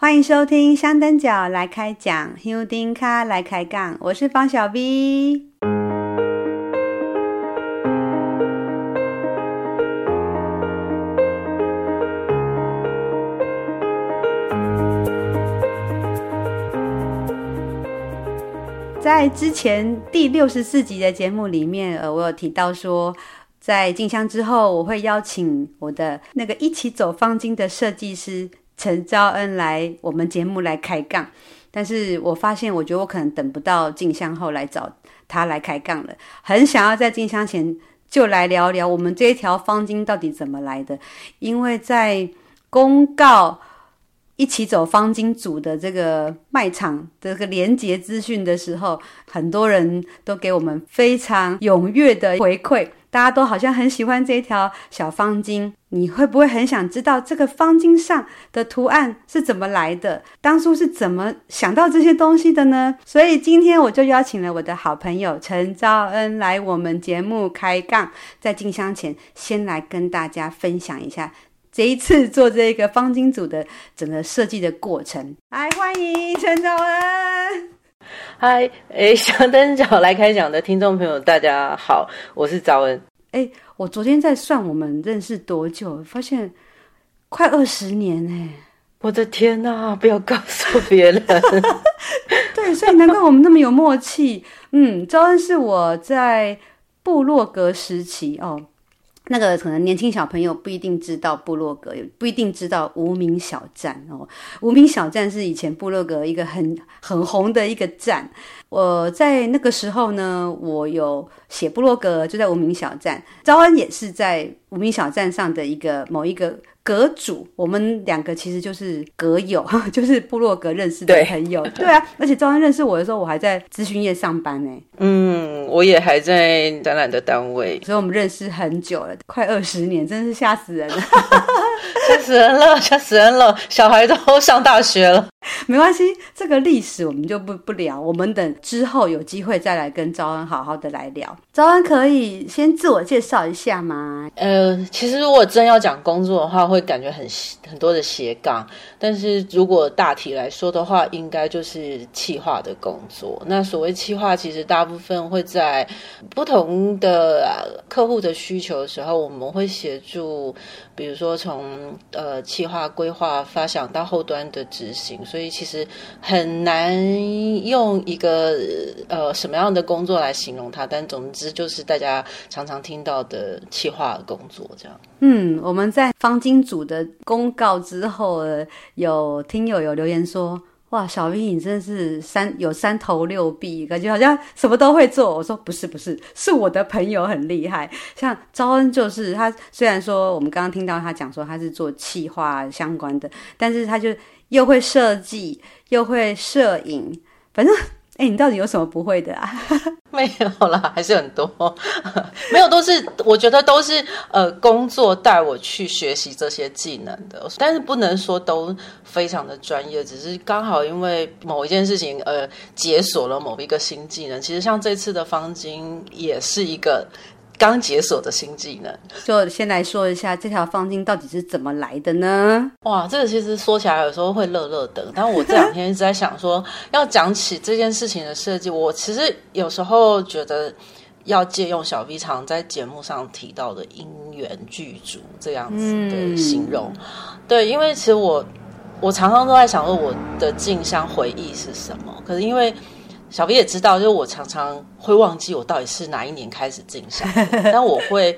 欢迎收听香灯脚来开讲，香灯脚来开杠，我是方小 V。在之前第六十四集的节目里面，呃，我有提到说，在进香之后，我会邀请我的那个一起走方巾的设计师。陈昭恩来我们节目来开杠，但是我发现，我觉得我可能等不到静香后来找他来开杠了。很想要在静香前就来聊聊我们这一条方巾到底怎么来的，因为在公告一起走方巾组的这个卖场这个连结资讯的时候，很多人都给我们非常踊跃的回馈。大家都好像很喜欢这一条小方巾，你会不会很想知道这个方巾上的图案是怎么来的？当初是怎么想到这些东西的呢？所以今天我就邀请了我的好朋友陈昭恩来我们节目开杠，在进香前先来跟大家分享一下这一次做这个方巾组的整个设计的过程。来，欢迎陈昭恩。嗨，诶，想灯脚来开讲的听众朋友，大家好，我是赵恩。诶，我昨天在算我们认识多久，发现快二十年哎！我的天哪，不要告诉别人。对，所以难怪我们那么有默契。嗯，赵恩是我在部落格时期哦。那个可能年轻小朋友不一定知道部落格，也不一定知道无名小站哦。无名小站是以前部落格一个很很红的一个站。我在那个时候呢，我有写部落格，就在无名小站。招恩也是在无名小站上的一个某一个。阁主，我们两个其实就是阁友，就是部落格认识的朋友。对，对啊，而且赵安认识我的时候，我还在咨询业上班呢。嗯，我也还在展览的单位，所以我们认识很久了，快二十年，真是吓死人了，吓死人了，吓死人了，小孩都上大学了。没关系，这个历史我们就不不聊，我们等之后有机会再来跟招恩好好的来聊。招恩可以先自我介绍一下吗？呃，其实如果真要讲工作的话，会感觉很很多的斜杠，但是如果大体来说的话，应该就是企划的工作。那所谓企划，其实大部分会在不同的客户的需求的时候，我们会协助，比如说从呃企划规划发想到后端的执行。所以其实很难用一个呃什么样的工作来形容它，但总之就是大家常常听到的企划工作这样。嗯，我们在方金组的公告之后，有听友有留言说：“哇，小 V 你真是三有三头六臂，感觉好像什么都会做。”我说：“不是不是，是我的朋友很厉害。像招恩就是他，虽然说我们刚刚听到他讲说他是做企划相关的，但是他就。”又会设计，又会摄影，反正哎，你到底有什么不会的啊？没有啦，还是很多，没有都是我觉得都是呃工作带我去学习这些技能的，但是不能说都非常的专业，只是刚好因为某一件事情呃解锁了某一个新技能。其实像这次的方巾也是一个。刚解锁的新技能，就先来说一下这条方巾到底是怎么来的呢？哇，这个其实说起来有时候会乐乐的，但我这两天一直在想说，要讲起这件事情的设计，我其实有时候觉得要借用小 V 常在节目上提到的因缘具足这样子的形容。嗯、对，因为其实我我常常都在想说，我的镜像回忆是什么？可是因为小 V 也知道，就是我常常会忘记我到底是哪一年开始进香，但我会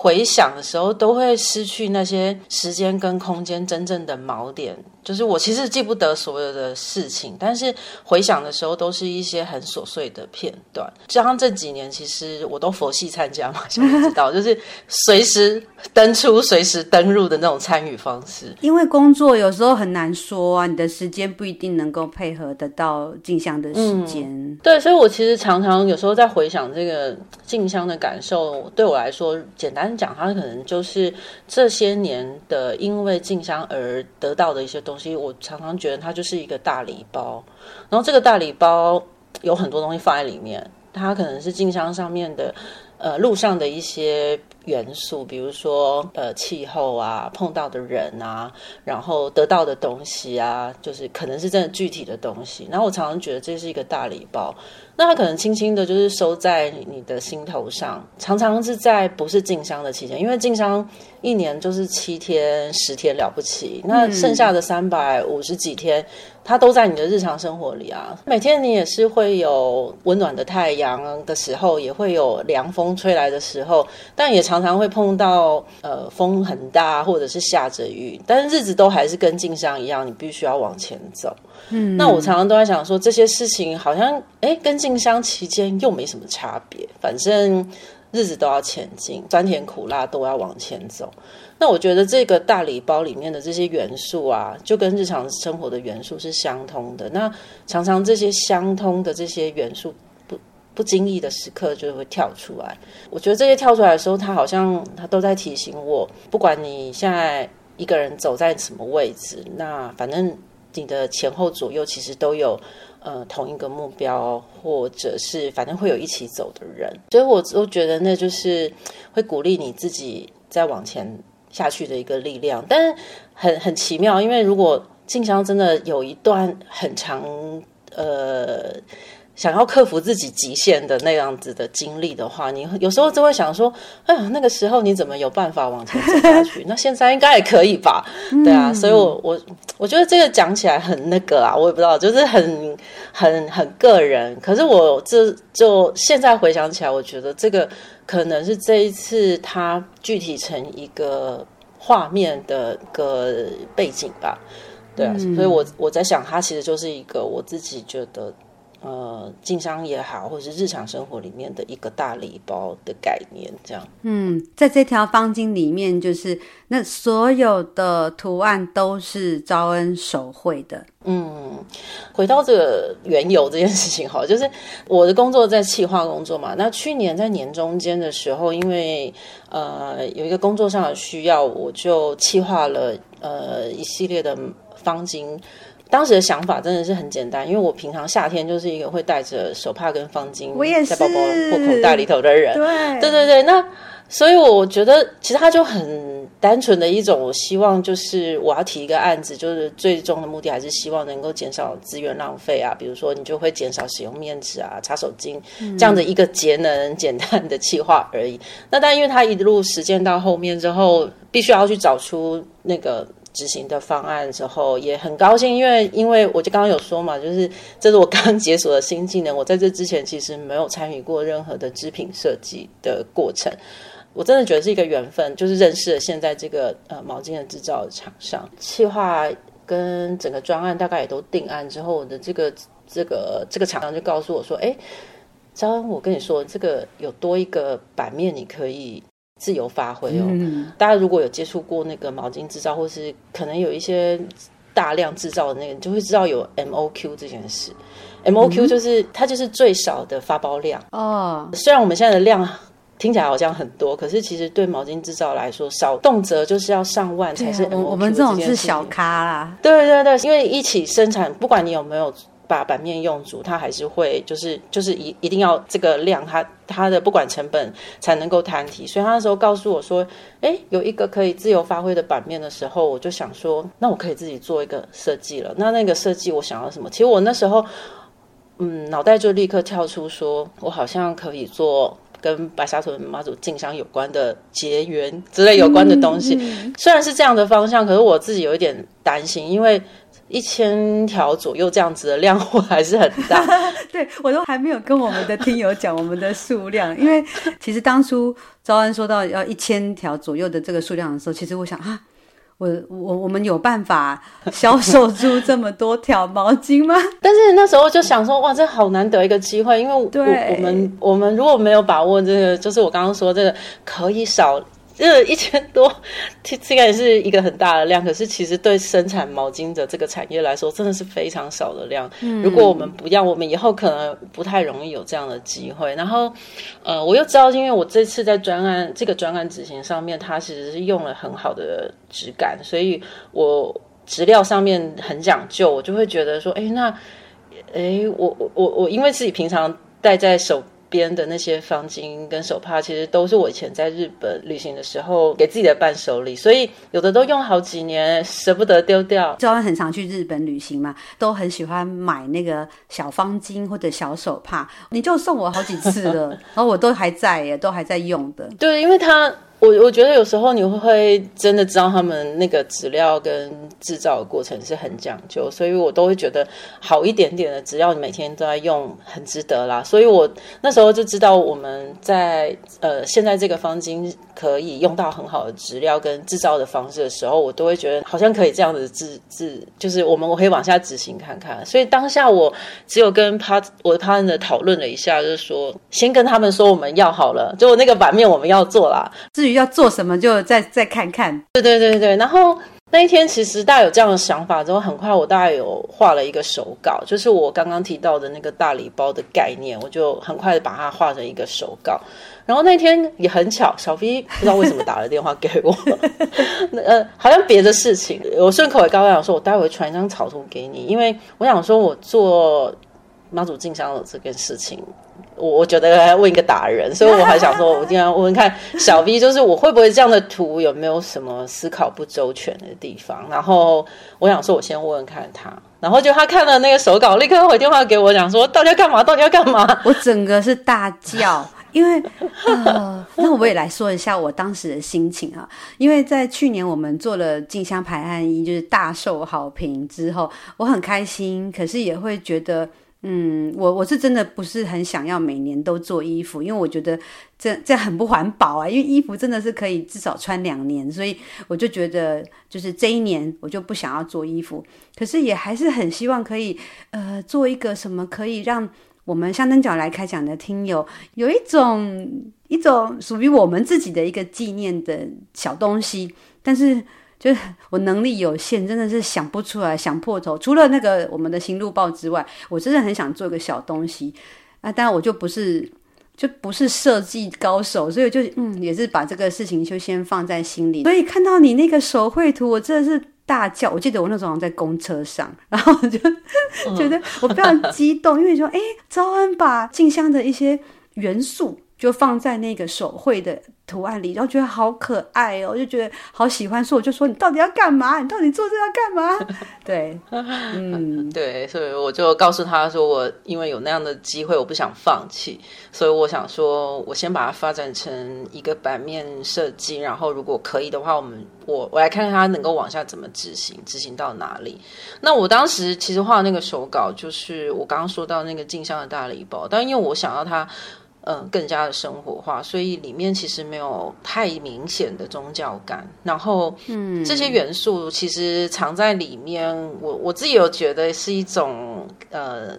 回想的时候，都会失去那些时间跟空间真正的锚点。就是我其实记不得所有的事情，但是回想的时候都是一些很琐碎的片段。加上这几年，其实我都佛系参加嘛，想知道就是随时登出、随时登入的那种参与方式。因为工作有时候很难说啊，你的时间不一定能够配合得到静香的时间。嗯，对，所以我其实常常有时候在回想这个静香的感受，对我来说，简单讲，他可能就是这些年的因为进香而得到的一些东西。我常常觉得它就是一个大礼包，然后这个大礼包有很多东西放在里面，它可能是进香上面的，呃，路上的一些元素，比如说呃气候啊，碰到的人啊，然后得到的东西啊，就是可能是真的具体的东西。然后我常常觉得这是一个大礼包。那它可能轻轻的，就是收在你的心头上，常常是在不是进香的期间，因为进香一年就是七天、十天了不起，那剩下的三百五十几天，它都在你的日常生活里啊。每天你也是会有温暖的太阳的时候，也会有凉风吹来的时候，但也常常会碰到呃风很大，或者是下着雨，但是日子都还是跟静香一样，你必须要往前走。嗯，那我常常都在想说，这些事情好像哎，跟静香期间又没什么差别，反正日子都要前进，酸甜苦辣都要往前走。那我觉得这个大礼包里面的这些元素啊，就跟日常生活的元素是相通的。那常常这些相通的这些元素，不不经意的时刻就会跳出来。我觉得这些跳出来的时候，它好像它都在提醒我，不管你现在一个人走在什么位置，那反正。你的前后左右其实都有呃同一个目标，或者是反正会有一起走的人，所以我都觉得那就是会鼓励你自己再往前下去的一个力量。但是很很奇妙，因为如果静香真的有一段很长呃。想要克服自己极限的那样子的经历的话，你有时候就会想说：“哎呀，那个时候你怎么有办法往前走下去？那现在应该也可以吧？”对啊，所以我我我觉得这个讲起来很那个啊，我也不知道，就是很很很个人。可是我这就现在回想起来，我觉得这个可能是这一次它具体成一个画面的个背景吧。对啊，所以我我在想，它其实就是一个我自己觉得。呃，经商也好，或者是日常生活里面的一个大礼包的概念，这样。嗯，在这条方巾里面，就是那所有的图案都是招恩手绘的。嗯，回到这个缘由这件事情哈，就是我的工作在企划工作嘛。那去年在年中间的时候，因为呃有一个工作上的需要，我就企划了呃一系列的方巾。当时的想法真的是很简单，因为我平常夏天就是一个会带着手帕跟方巾在包包或口袋里头的人。对对对对，那所以我觉得其实它就很单纯的一种，我希望就是我要提一个案子，就是最终的目的还是希望能够减少资源浪费啊，比如说你就会减少使用面纸啊、擦手巾这样的一个节能简单的计划而已。嗯、那但因为它一路实践到后面之后，必须要去找出那个。执行的方案之后也很高兴，因为因为我就刚刚有说嘛，就是这是我刚解锁的新技能。我在这之前其实没有参与过任何的织品设计的过程，我真的觉得是一个缘分，就是认识了现在这个呃毛巾的制造厂商。企划跟整个专案大概也都定案之后，我的这个这个这个厂商就告诉我说：“哎，张，我跟你说，这个有多一个版面，你可以。”自由发挥哦！嗯、大家如果有接触过那个毛巾制造，或是可能有一些大量制造的那个，你就会知道有 MOQ 这件事。MOQ 就是、嗯、它就是最少的发包量哦。虽然我们现在的量听起来好像很多，可是其实对毛巾制造来说，少动辄就是要上万才是。我们这种是小咖啦。对对对，因为一起生产，不管你有没有。把版面用足，它还是会就是就是一一定要这个量，它它的不管成本才能够摊提。所以他那时候告诉我说，哎，有一个可以自由发挥的版面的时候，我就想说，那我可以自己做一个设计了。那那个设计我想要什么？其实我那时候，嗯，脑袋就立刻跳出说，我好像可以做跟白沙屯妈祖进香有关的结缘之类有关的东西。嗯嗯、虽然是这样的方向，可是我自己有一点担心，因为。一千条左右这样子的量货还是很大，对，我都还没有跟我们的听友讲我们的数量，因为其实当初招安说到要一千条左右的这个数量的时候，其实我想啊，我我我们有办法销售出这么多条毛巾吗？但是那时候就想说，哇，这好难得一个机会，因为我我们我们如果没有把握这个，就是我刚刚说这个可以少。这一千多，这这也是一个很大的量。可是其实对生产毛巾的这个产业来说，真的是非常少的量。嗯、如果我们不要，我们以后可能不太容易有这样的机会。然后，呃，我又知道，因为我这次在专案这个专案执行上面，它其实是用了很好的质感，所以我质料上面很讲究，我就会觉得说，哎，那，哎，我我我我，因为自己平常戴在手。边的那些方巾跟手帕，其实都是我以前在日本旅行的时候给自己的伴手礼，所以有的都用好几年，舍不得丢掉。就很常去日本旅行嘛，都很喜欢买那个小方巾或者小手帕，你就送我好几次了，然后我都还在耶，都还在用的。对，因为它。我我觉得有时候你会真的知道他们那个质料跟制造的过程是很讲究，所以我都会觉得好一点点的，只要你每天都在用，很值得啦。所以我那时候就知道我们在呃现在这个方巾可以用到很好的质料跟制造的方式的时候，我都会觉得好像可以这样子制制，就是我们我可以往下执行看看。所以当下我只有跟 part 我的 partner 讨论了一下，就是说先跟他们说我们要好了，就那个版面我们要做啦。要做什么就再再看看。对对对对，然后那一天其实大家有这样的想法之后，很快我大概有画了一个手稿，就是我刚刚提到的那个大礼包的概念，我就很快的把它画成一个手稿。然后那天也很巧，小 V 不知道为什么打了电话给我，呃，好像别的事情，我顺口也刚刚讲说，我待会传一张草图给你，因为我想说我做妈祖进香的这件事情。我我觉得要问一个达人，所以我还想说，我今天问问看小 V，就是我会不会这样的图有没有什么思考不周全的地方？然后我想说，我先问问看他，然后就他看了那个手稿，立刻回电话给我讲说，到底要干嘛？到底要干嘛？我整个是大叫，因为呃，那我也来说一下我当时的心情啊，因为在去年我们做了进香排汗衣，就是大受好评之后，我很开心，可是也会觉得。嗯，我我是真的不是很想要每年都做衣服，因为我觉得这这很不环保啊。因为衣服真的是可以至少穿两年，所以我就觉得就是这一年我就不想要做衣服。可是也还是很希望可以呃做一个什么可以让我们香灯脚来开讲的听友有一种一种属于我们自己的一个纪念的小东西，但是。就是我能力有限，真的是想不出来，想破头。除了那个我们的行路报之外，我真的很想做个小东西啊！当然我就不是就不是设计高手，所以就嗯，也是把这个事情就先放在心里。所以看到你那个手绘图，我真的是大叫。我记得我那时候在公车上，然后我就觉得我非常激动，因为说哎，昭恩把静香的一些元素就放在那个手绘的。图案里，然后觉得好可爱哦，就觉得好喜欢，所以我就说，你到底要干嘛？你到底做这要干嘛？对，嗯，对，所以我就告诉他说，我因为有那样的机会，我不想放弃，所以我想说，我先把它发展成一个版面设计，然后如果可以的话，我们我我来看看它能够往下怎么执行，执行到哪里。那我当时其实画的那个手稿，就是我刚刚说到那个镜像的大礼包，但因为我想要它。嗯，更加的生活化，所以里面其实没有太明显的宗教感。然后，嗯，这些元素其实藏在里面，我我自己有觉得是一种呃，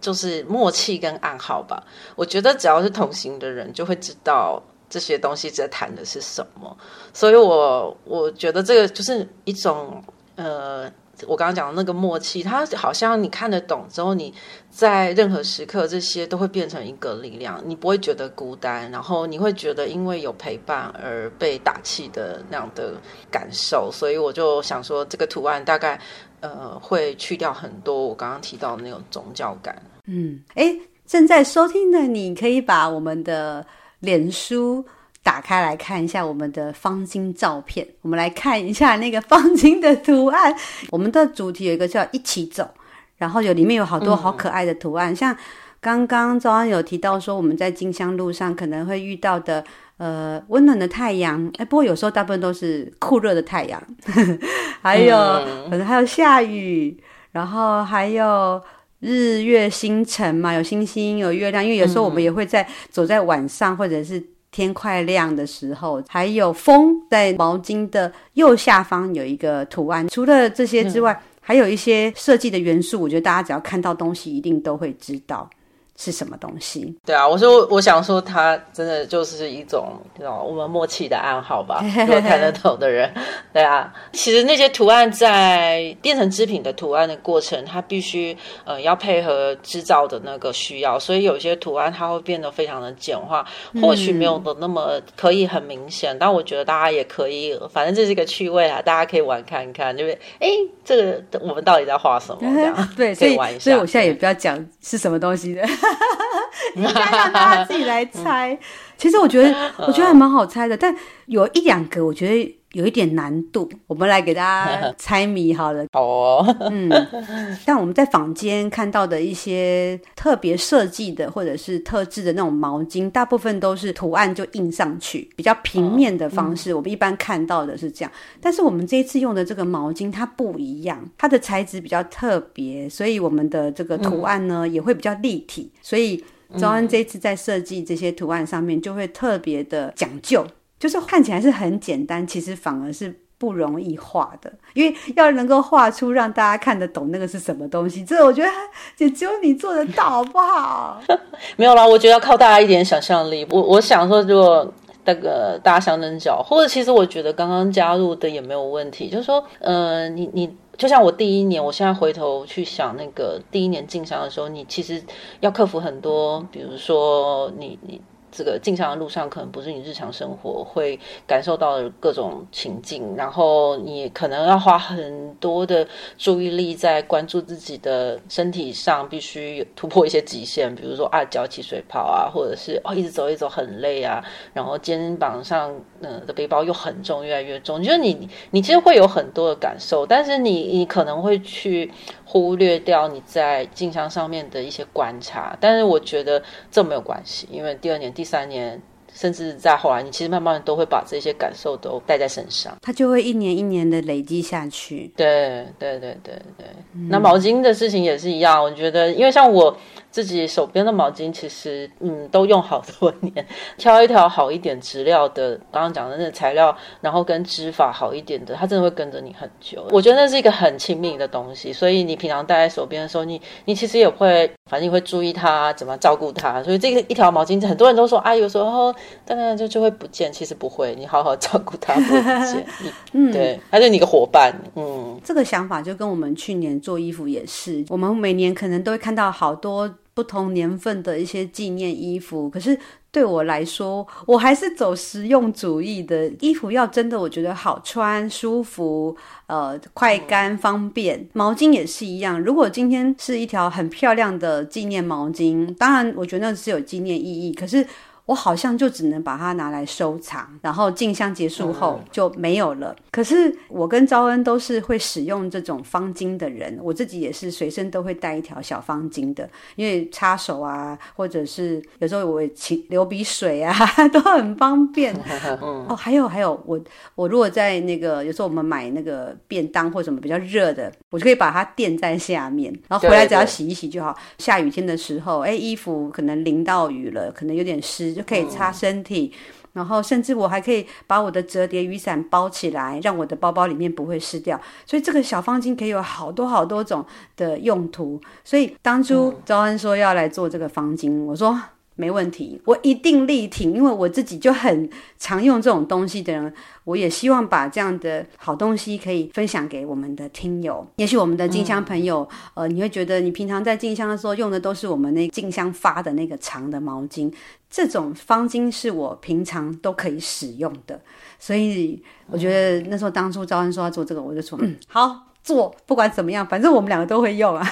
就是默契跟暗号吧。我觉得只要是同行的人，就会知道这些东西在谈的是什么。所以我我觉得这个就是一种呃。我刚刚讲的那个默契，它好像你看得懂之后，你在任何时刻，这些都会变成一个力量，你不会觉得孤单，然后你会觉得因为有陪伴而被打气的那样的感受。所以我就想说，这个图案大概呃会去掉很多我刚刚提到的那种宗教感。嗯，诶，正在收听的你可以把我们的脸书。打开来看一下我们的方巾照片，我们来看一下那个方巾的图案。我们的主题有一个叫“一起走”，然后有里面有好多好可爱的图案，嗯、像刚刚早安有提到说我们在金香路上可能会遇到的，呃，温暖的太阳，哎，不过有时候大部分都是酷热的太阳，还有、嗯、可能还有下雨，然后还有日月星辰嘛，有星星有月亮，因为有时候我们也会在、嗯、走在晚上或者是。天快亮的时候，还有风在毛巾的右下方有一个图案。除了这些之外，嗯、还有一些设计的元素，我觉得大家只要看到东西，一定都会知道。是什么东西？对啊，我说我想说，它真的就是一种这种我们默契的暗号吧。如果看得懂的人，对啊，其实那些图案在变成织品的图案的过程，它必须呃要配合制造的那个需要，所以有些图案它会变得非常的简化，或许没有的那么可以很明显。嗯、但我觉得大家也可以，反正这是一个趣味啊，大家可以玩看看，就是哎，这个我们到底在画什么？这样 对，可以玩一下。所以我现在也不要讲是什么东西的。应该让大家自己来猜。嗯、其实我觉得，我觉得还蛮好猜的，但有一两个我觉得有一点难度。我们来给大家 猜谜好了。好哦。嗯，像我们在坊间看到的一些特别设计的或者是特制的那种毛巾，大部分都是图案就印上去，比较平面的方式。哦嗯、我们一般看到的是这样，但是我们这一次用的这个毛巾它不一样，它的材质比较特别，所以我们的这个图案呢、嗯、也会比较立体，所以。周安这次在设计这些图案上面就会特别的讲究，就是看起来是很简单，其实反而是不容易画的，因为要能够画出让大家看得懂那个是什么东西，这我觉得也只有你做得到，好不好？没有啦，我觉得要靠大家一点想象力。我我想说，如果那个大家相等角，或者其实我觉得刚刚加入的也没有问题，就是说，嗯、你你。就像我第一年，我现在回头去想那个第一年进香的时候，你其实要克服很多，比如说你你。这个进香的路上，可能不是你日常生活会感受到的各种情境，然后你可能要花很多的注意力在关注自己的身体上，必须突破一些极限，比如说啊，脚起水泡啊，或者是哦，一直走一走很累啊，然后肩膀上嗯的背包又很重，越来越重，就是你你其实会有很多的感受，但是你你可能会去。忽略掉你在镜像上面的一些观察，但是我觉得这没有关系，因为第二年、第三年，甚至在后来，你其实慢慢都会把这些感受都带在身上，它就会一年一年的累积下去。对对对对对，嗯、那毛巾的事情也是一样，我觉得，因为像我。自己手边的毛巾其实，嗯，都用好多年，挑一条好一点质料的，刚刚讲的那个材料，然后跟织法好一点的，它真的会跟着你很久。我觉得那是一个很亲密的东西，所以你平常戴在手边的时候，你你其实也会，反正你会注意它怎么照顾它。所以这个一条毛巾，很多人都说啊，有时候当然就就会不见，其实不会，你好好照顾它不会不见。嗯，对，它就你个伙伴。嗯，这个想法就跟我们去年做衣服也是，我们每年可能都会看到好多。不同年份的一些纪念衣服，可是对我来说，我还是走实用主义的。衣服要真的，我觉得好穿、舒服，呃，快干、方便。毛巾也是一样，如果今天是一条很漂亮的纪念毛巾，当然我觉得那是有纪念意义，可是。我好像就只能把它拿来收藏，然后进香结束后就没有了。嗯、可是我跟昭恩都是会使用这种方巾的人，我自己也是随身都会带一条小方巾的，因为擦手啊，或者是有时候我请流鼻水啊，都很方便。嗯、哦，还有还有，我我如果在那个有时候我们买那个便当或什么比较热的，我就可以把它垫在下面，然后回来只要洗一洗就好。对对对，下雨天的时候，哎，衣服可能淋到雨了，可能有点湿。就可以擦身体，嗯、然后甚至我还可以把我的折叠雨伞包起来，让我的包包里面不会湿掉。所以这个小方巾可以有好多好多种的用途。所以当初招恩说要来做这个方巾，我说。没问题，我一定力挺，因为我自己就很常用这种东西的人，我也希望把这样的好东西可以分享给我们的听友。也许我们的静香朋友，呃，你会觉得你平常在静香的时候用的都是我们那静香发的那个长的毛巾，这种方巾是我平常都可以使用的。所以我觉得那时候当初招恩说要做这个，我就说嗯，好做，不管怎么样，反正我们两个都会用啊。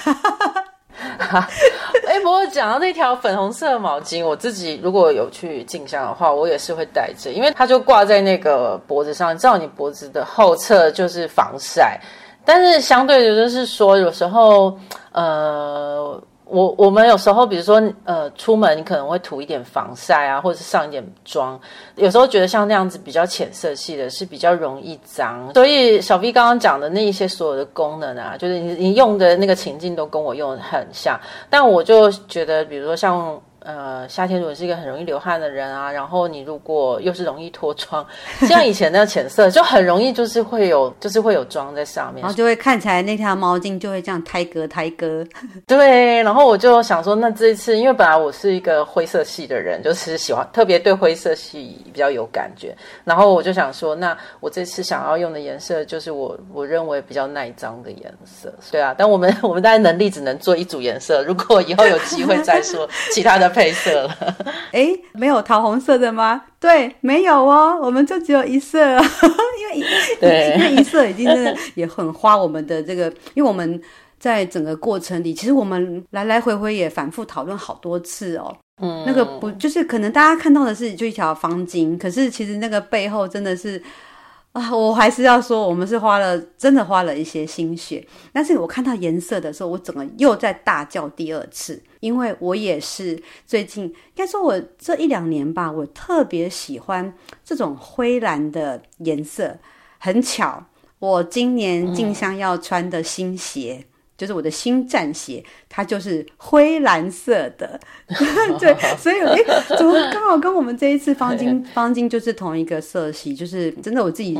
哎，不过讲到那条粉红色的毛巾，我自己如果有去进香的话，我也是会带着，因为它就挂在那个脖子上，照你脖子的后侧就是防晒，但是相对的就是说，有时候呃。我我们有时候，比如说，呃，出门你可能会涂一点防晒啊，或者是上一点妆。有时候觉得像那样子比较浅色系的，是比较容易脏。所以小 V 刚刚讲的那一些所有的功能啊，就是你你用的那个情境都跟我用的很像。但我就觉得，比如说像。呃，夏天如果是一个很容易流汗的人啊，然后你如果又是容易脱妆，像以前那样浅色，就很容易就是会有，就是会有妆在上面，然后就会看起来那条毛巾就会这样胎割胎割。对，然后我就想说，那这一次，因为本来我是一个灰色系的人，就是喜欢特别对灰色系比较有感觉，然后我就想说，那我这次想要用的颜色就是我我认为比较耐脏的颜色。对啊，但我们 我们大概能力只能做一组颜色，如果以后有机会再说其他的。配色了，哎，没有桃红色的吗？对，没有哦，我们就只有一色，因为一对因为一色已经真的也很花我们的这个，因为我们在整个过程里，其实我们来来回回也反复讨论好多次哦。嗯，那个不就是可能大家看到的是就一条方巾，可是其实那个背后真的是。啊，我还是要说，我们是花了，真的花了一些心血。但是我看到颜色的时候，我整个又在大叫第二次，因为我也是最近，应该说我这一两年吧，我特别喜欢这种灰蓝的颜色。很巧，我今年静香要穿的新鞋。嗯就是我的新战鞋，它就是灰蓝色的，对，所以哎，怎么刚好跟我们这一次方巾 方巾就是同一个色系，就是真的我自己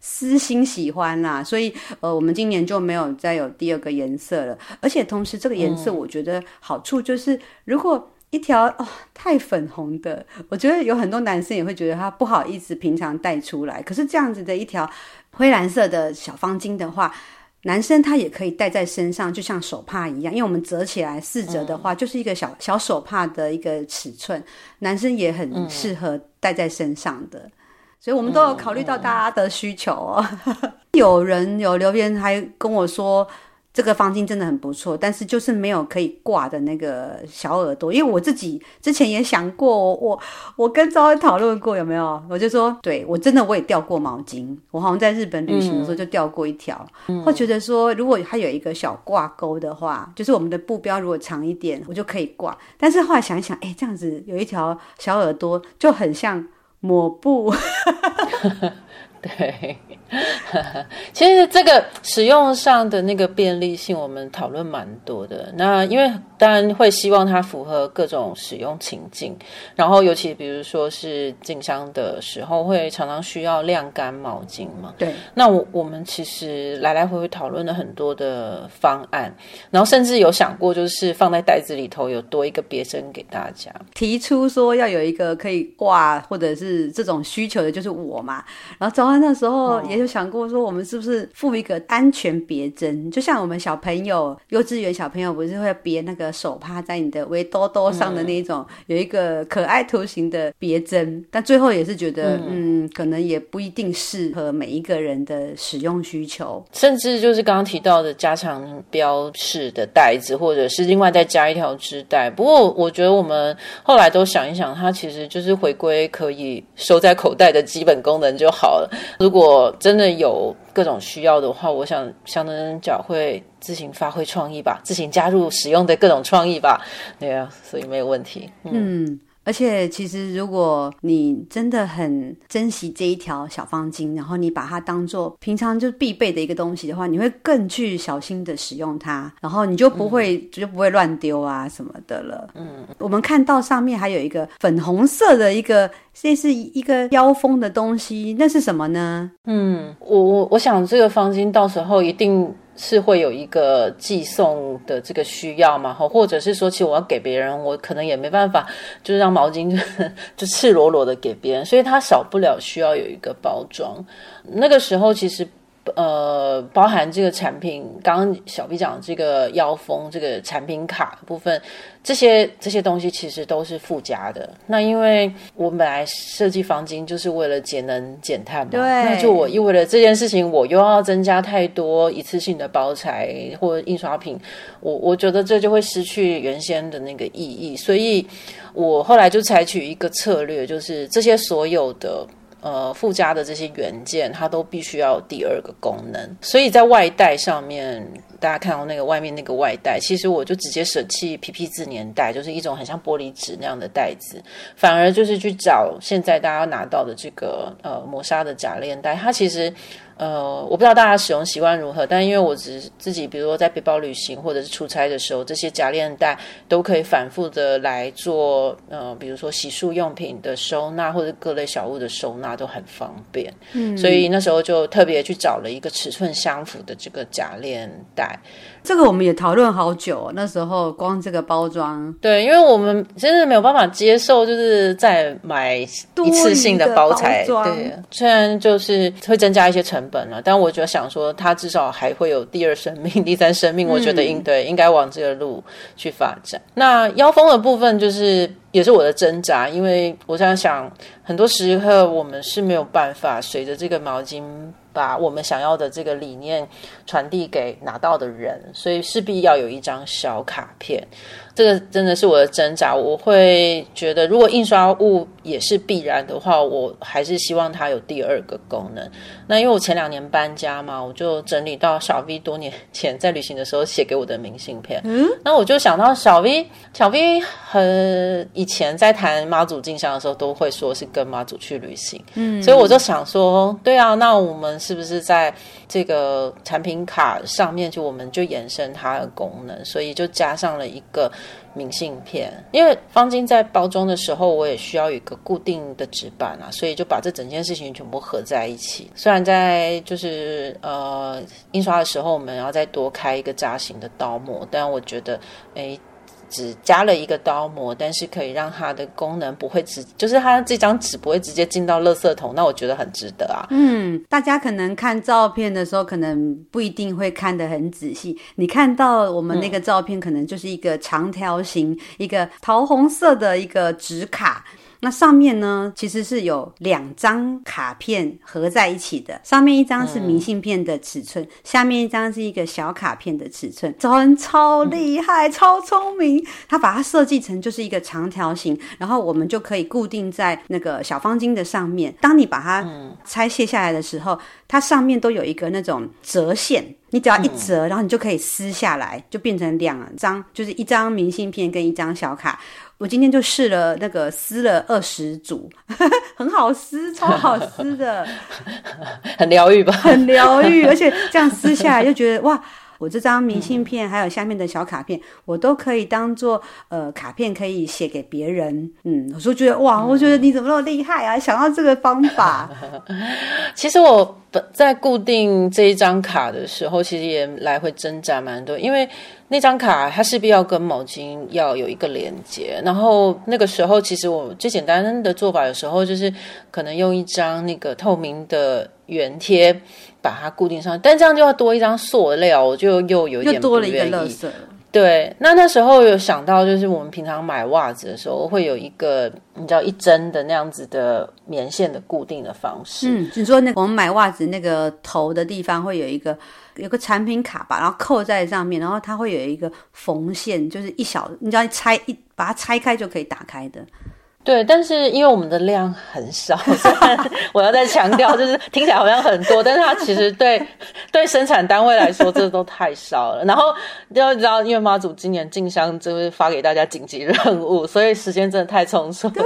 私心喜欢啦，所以呃，我们今年就没有再有第二个颜色了，而且同时这个颜色我觉得好处就是，如果一条哦太粉红的，我觉得有很多男生也会觉得他不好意思平常带出来，可是这样子的一条灰蓝色的小方巾的话。男生他也可以戴在身上，就像手帕一样，因为我们折起来四折的话，就是一个小小手帕的一个尺寸，男生也很适合戴在身上的，所以我们都有考虑到大家的需求哦。有人有留言还跟我说。这个方巾真的很不错，但是就是没有可以挂的那个小耳朵。因为我自己之前也想过，我我，我跟昭恩讨论过有没有，我就说，对我真的我也掉过毛巾，我好像在日本旅行的时候就掉过一条。嗯、会觉得说，如果它有一个小挂钩的话，就是我们的布标如果长一点，我就可以挂。但是后来想一想，哎，这样子有一条小耳朵就很像抹布。对，其实这个使用上的那个便利性，我们讨论蛮多的。那因为当然会希望它符合各种使用情境，然后尤其比如说是进香的时候，会常常需要晾干毛巾嘛。对，那我我们其实来来回回讨论了很多的方案，然后甚至有想过，就是放在袋子里头有多一个别针给大家。提出说要有一个可以挂或者是这种需求的，就是我嘛。然后早安那时候也有想过说，我们是不是附一个安全别针？就像我们小朋友幼稚园小朋友不是会别那个。手帕在你的围兜兜上的那一种，有一个可爱图形的别针，但最后也是觉得，嗯，嗯，可能也不一定适合每一个人的使用需求，甚至就是刚刚提到的加长标示的袋子，或者是另外再加一条织带。不过我觉得我们后来都想一想，它其实就是回归可以收在口袋的基本功能就好了。如果真的有各种需要的话，我想香灯脚会自行发挥创意吧，自行加入使用的各种创意吧，对啊，所以没有问题。嗯。而且，其实如果你真的很珍惜这一条小方巾，然后你把它当做平常就必备的一个东西的话，你会更去小心的使用它，然后你就不会、嗯、就不会乱丢啊什么的了。嗯，我们看到上面还有一个粉红色的一个，这是一个腰封的东西，那是什么呢？嗯，我我我想这个方巾到时候一定。是会有一个寄送的这个需要嘛？或者是说，其实我要给别人，我可能也没办法，就是让毛巾就，就赤裸裸的给别人，所以它少不了需要有一个包装。那个时候其实。呃，包含这个产品，刚刚小 B 讲这个腰封，这个产品卡部分，这些这些东西其实都是附加的。那因为我本来设计房间就是为了节能减碳嘛，对，那就我意味着这件事情，我又要增加太多一次性的包材或印刷品，我我觉得这就会失去原先的那个意义，所以我后来就采取一个策略，就是这些所有的。呃，附加的这些元件，它都必须要有第二个功能，所以在外带上面，大家看到那个外面那个外带，其实我就直接舍弃 PP 字年代，就是一种很像玻璃纸那样的袋子，反而就是去找现在大家拿到的这个呃磨砂的假链袋，它其实。呃，我不知道大家使用习惯如何，但因为我只自己，比如说在背包旅行或者是出差的时候，这些夹链袋都可以反复的来做，呃，比如说洗漱用品的收纳或者各类小物的收纳都很方便。嗯，所以那时候就特别去找了一个尺寸相符的这个夹链袋。这个我们也讨论好久，那时候光这个包装，对，因为我们真的没有办法接受，就是再买一次性的包材，对，虽然就是会增加一些成本。本了，但我觉得想说，它至少还会有第二生命、第三生命。我觉得应对应该往这个路去发展。嗯、那腰封的部分，就是也是我的挣扎，因为我在想，很多时刻我们是没有办法随着这个毛巾把我们想要的这个理念传递给拿到的人，所以势必要有一张小卡片。这个真的是我的挣扎。我会觉得，如果印刷物也是必然的话，我还是希望它有第二个功能。那因为我前两年搬家嘛，我就整理到小 V 多年前在旅行的时候写给我的明信片。嗯，那我就想到小 V，小 V 很以前在谈妈祖进香的时候，都会说是跟妈祖去旅行。嗯，所以我就想说，对啊，那我们是不是在这个产品卡上面，就我们就延伸它的功能，所以就加上了一个。明信片，因为方巾在包装的时候，我也需要有一个固定的纸板啊，所以就把这整件事情全部合在一起。虽然在就是呃印刷的时候，我们要再多开一个扎型的刀模，但我觉得，诶。只加了一个刀模，但是可以让它的功能不会直，就是它这张纸不会直接进到垃圾桶，那我觉得很值得啊。嗯，大家可能看照片的时候，可能不一定会看得很仔细。你看到我们那个照片，可能就是一个长条形，嗯、一个桃红色的一个纸卡。那上面呢，其实是有两张卡片合在一起的，上面一张是明信片的尺寸，嗯、下面一张是一个小卡片的尺寸。找人超厉害，嗯、超聪明，他把它设计成就是一个长条形，然后我们就可以固定在那个小方巾的上面。当你把它拆卸下来的时候，它上面都有一个那种折线，你只要一折，然后你就可以撕下来，就变成两张，就是一张明信片跟一张小卡。我今天就试了那个撕了二十组，很好撕，超好撕的，很疗愈吧？很疗愈，而且这样撕下来就觉得哇，我这张明信片还有下面的小卡片，我都可以当做呃卡片，可以写给别人。嗯，我说觉得哇，我觉得你怎么那么厉害啊？想到这个方法。其实我在固定这一张卡的时候，其实也来回挣扎蛮多，因为。那张卡它势必要跟毛巾要有一个连接，然后那个时候其实我最简单的做法，有时候就是可能用一张那个透明的圆贴把它固定上，但这样就要多一张塑料，我就又有点不愿意。对，那那时候有想到，就是我们平常买袜子的时候，会有一个你知道一针的那样子的棉线的固定的方式。嗯，你说那个我们买袜子那个头的地方会有一个有个产品卡吧，然后扣在上面，然后它会有一个缝线，就是一小，你知道一拆一把它拆开就可以打开的。对，但是因为我们的量很少，我要再强调，就是听起来好像很多，但是它其实对对生产单位来说，这都太少了。然后要知道，因为妈祖今年进香就是发给大家紧急任务，所以时间真的太匆促了。对，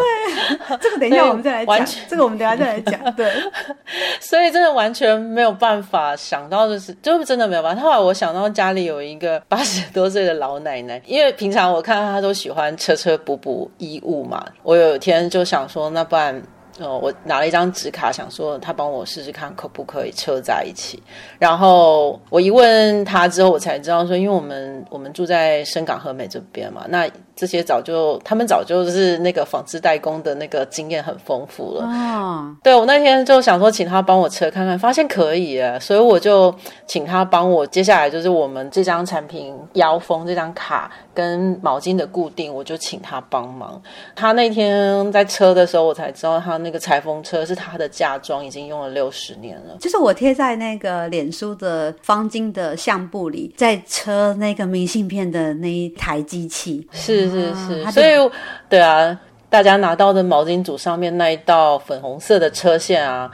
这个等一下我们再来讲，这个我们等一下再来讲。对，所以真的完全没有办法想到的是，就是真的没有办法。后来我想到家里有一个八十多岁的老奶奶，因为平常我看她都喜欢车车补补衣物嘛，我有。有天就想说，那不然，呃，我拿了一张纸卡，想说他帮我试试看可不可以车在一起。然后我一问他之后，我才知道说，因为我们我们住在深港和美这边嘛，那。这些早就，他们早就是那个纺织代工的那个经验很丰富了。哦，对，我那天就想说，请他帮我车看看，发现可以啊，所以我就请他帮我。接下来就是我们这张产品腰封这张卡跟毛巾的固定，我就请他帮忙。他那天在车的时候，我才知道他那个裁缝车是他的嫁妆，已经用了六十年了。就是我贴在那个脸书的方巾的相簿里，在车那个明信片的那一台机器是。是是是，所以对啊，大家拿到的毛巾组上面那一道粉红色的车线啊。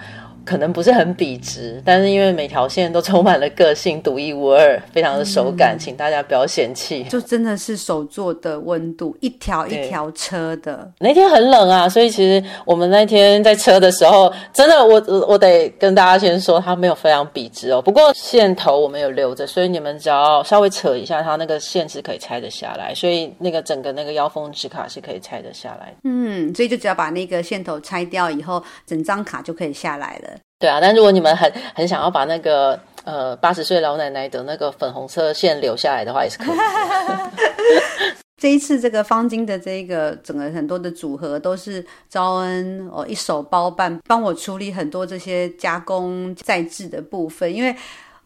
可能不是很笔直，但是因为每条线都充满了个性，独一无二，非常的手感，嗯、请大家不要嫌弃。就真的是手做的温度，一条一条车的。那天很冷啊，所以其实我们那天在车的时候，真的我我得跟大家先说，它没有非常笔直哦。不过线头我们有留着，所以你们只要稍微扯一下，它那个线是可以拆得下来，所以那个整个那个腰封纸卡是可以拆得下来。嗯，所以就只要把那个线头拆掉以后，整张卡就可以下来了。对啊，但如果你们很很想要把那个呃八十岁老奶奶的那个粉红色线留下来的话，也是可以。这一次这个方巾的这个整个很多的组合都是招恩哦一手包办，帮我处理很多这些加工再制的部分，因为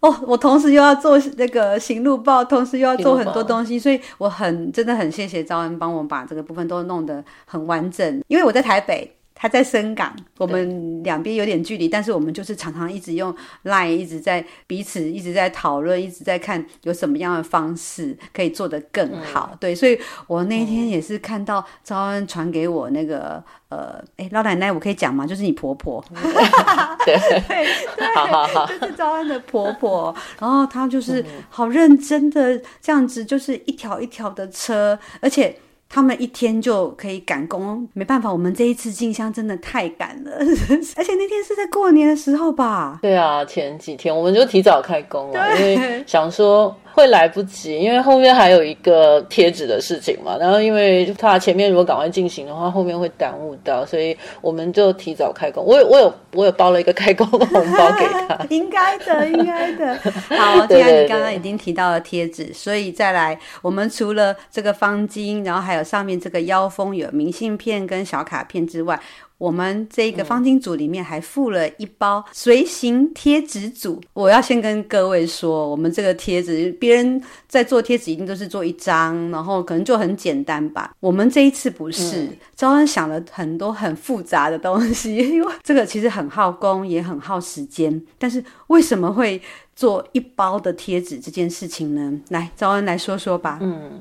哦我同时又要做那个行路报，同时又要做很多东西，所以我很真的很谢谢招恩帮我把这个部分都弄得很完整，因为我在台北。他在深港，我们两边有点距离，但是我们就是常常一直用 Line，一直在彼此一直在讨论，一直在看有什么样的方式可以做得更好。嗯、对，所以我那天也是看到招安传给我那个呃，哎，老奶奶，我可以讲吗？就是你婆婆，对。对，好好好，就是招安的婆婆，然后她就是好认真的这样子，就是一条一条的车，而且。他们一天就可以赶工，没办法，我们这一次进香真的太赶了，而且那天是在过年的时候吧？对啊，前几天我们就提早开工了，因为想说。会来不及，因为后面还有一个贴纸的事情嘛。然后，因为他前面如果赶快进行的话，后面会耽误到，所以我们就提早开工。我有，我有，我有包了一个开工的红包给他。应该的，应该的。好，既然你刚刚已经提到了贴纸，所以再来，我们除了这个方巾，然后还有上面这个腰封有明信片跟小卡片之外。我们这个方巾组里面还附了一包随行贴纸组。我要先跟各位说，我们这个贴纸，别人在做贴纸一定都是做一张，然后可能就很简单吧。我们这一次不是，招恩想了很多很复杂的东西，因为这个其实很耗工，也很耗时间。但是为什么会做一包的贴纸这件事情呢？来，招恩来说说吧。嗯，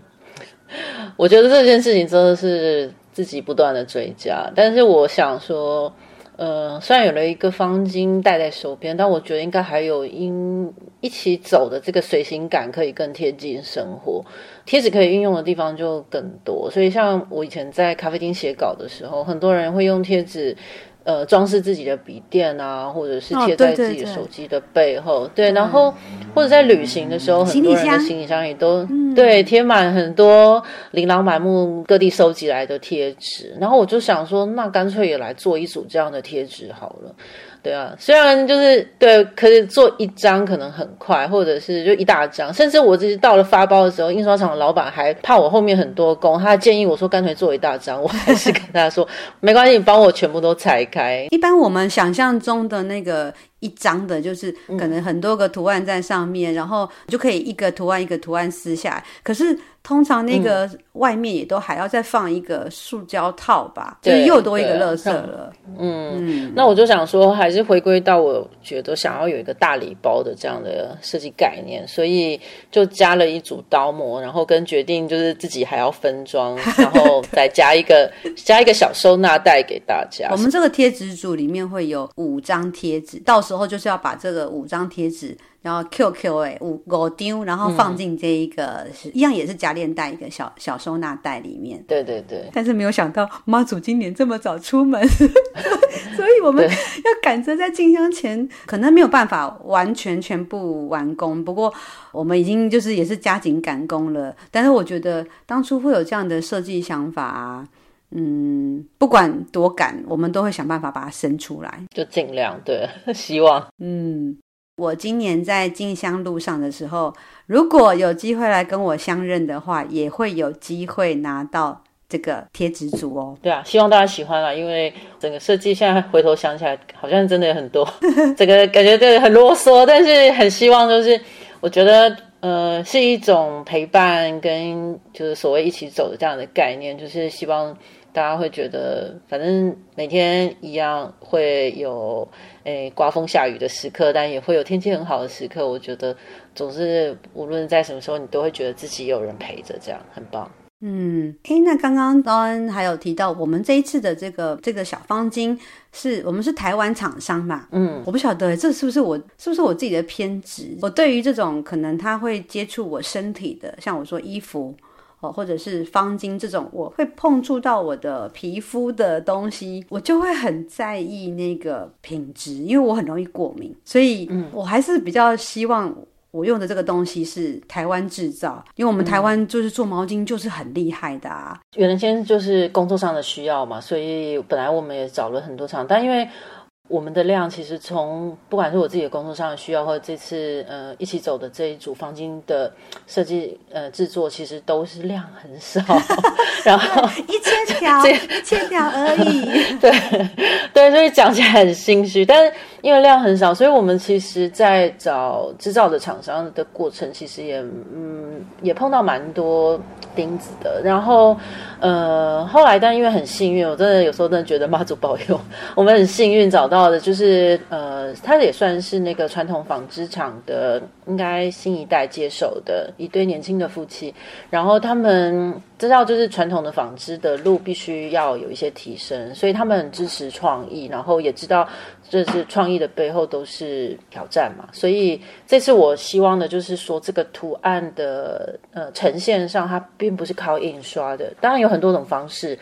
我觉得这件事情真的是。自己不断的追加，但是我想说，呃，虽然有了一个方巾戴在手边，但我觉得应该还有因一起走的这个随行感可以更贴近生活，贴纸可以运用的地方就更多。所以像我以前在咖啡厅写稿的时候，很多人会用贴纸。呃，装饰自己的笔电啊，或者是贴在自己的手机的背后，哦、对，对，对，对，然后或者在旅行的时候，嗯、很多人的行李箱也都对贴满很多琳琅满目各地收集来的贴纸，然后我就想说，那干脆也来做一组这样的贴纸好了。对啊，虽然就是对，可是做一张可能很快，或者是就一大张，甚至我自己到了发包的时候，印刷厂的老板还怕我后面很多工，他建议我说干脆做一大张，我还是跟他说没关系，你帮我全部都裁开。一般我们想象中的那个。一张的，就是可能很多个图案在上面，然后就可以一个图案一个图案撕下来。可是通常那个外面也都还要再放一个塑胶套吧，嗯、就是又多一个垃圾了。嗯，嗯，那我就想说，还是回归到我觉得想要有一个大礼包的这样的设计概念，所以就加了一组刀模，然后跟决定就是自己还要分装，然后 再加一个加一个小收纳袋给大家。我们这个贴纸组里面会有五张贴纸，到时。时候就是要把这个五张贴纸，然后 QQ 哎五五丢，然后放进这一个、嗯、一样也是夹链袋一个小小收纳袋里面。对对对。但是没有想到妈祖今年这么早出门，所以我们要赶着在进香前，可能没有办法完全全部完工。不过我们已经就是也是加紧赶工了。但是我觉得当初会有这样的设计想法啊。嗯，不管多赶，我们都会想办法把它生出来，就尽量对，希望。嗯，我今年在进香路上的时候，如果有机会来跟我相认的话，也会有机会拿到这个贴纸组哦。对啊，希望大家喜欢啊，因为整个设计现在回头想起来，好像真的有很多，这个感觉对很啰嗦，但是很希望就是，我觉得呃是一种陪伴跟就是所谓一起走的这样的概念，就是希望。大家会觉得，反正每天一样会有诶刮风下雨的时刻，但也会有天气很好的时刻。我觉得总是无论在什么时候，你都会觉得自己有人陪着，这样很棒。嗯，诶，那刚刚高恩还有提到，我们这一次的这个这个小方巾是我们是台湾厂商嘛？嗯，我不晓得这是不是我是不是我自己的偏执？我对于这种可能它会接触我身体的，像我说衣服。哦，或者是方巾这种，我会碰触到我的皮肤的东西，我就会很在意那个品质，因为我很容易过敏，所以我还是比较希望我用的这个东西是台湾制造，因为我们台湾就是做毛巾就是很厉害的啊。原来先就是工作上的需要嘛，所以本来我们也找了很多厂，但因为。我们的量其实从不管是我自己的工作上的需要，或者这次呃一起走的这一组房间的设计呃制作，其实都是量很少，然后 一千条，一千条而已。对对，所以讲起来很心虚，但是因为量很少，所以我们其实在找制造的厂商的过程，其实也嗯也碰到蛮多钉子的。然后，呃，后来但因为很幸运，我真的有时候真的觉得妈祖保佑，我们很幸运找到的，就是呃，他也算是那个传统纺织厂的，应该新一代接手的一对年轻的夫妻，然后他们。知道就是传统的纺织的路必须要有一些提升，所以他们很支持创意，然后也知道这是创意的背后都是挑战嘛。所以这次我希望的就是说，这个图案的呃呈现上，它并不是靠印刷的，当然有很多种方式。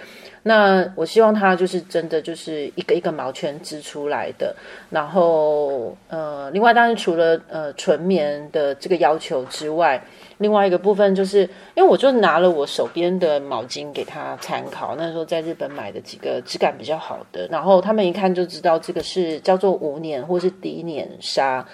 那我希望它就是真的就是一个一个毛圈织出来的。然后呃，另外当然除了呃纯棉的这个要求之外。另外一个部分就是，因为我就拿了我手边的毛巾给他参考，那时候在日本买的几个质感比较好的，然后他们一看就知道这个是叫做无捻或是低捻纱。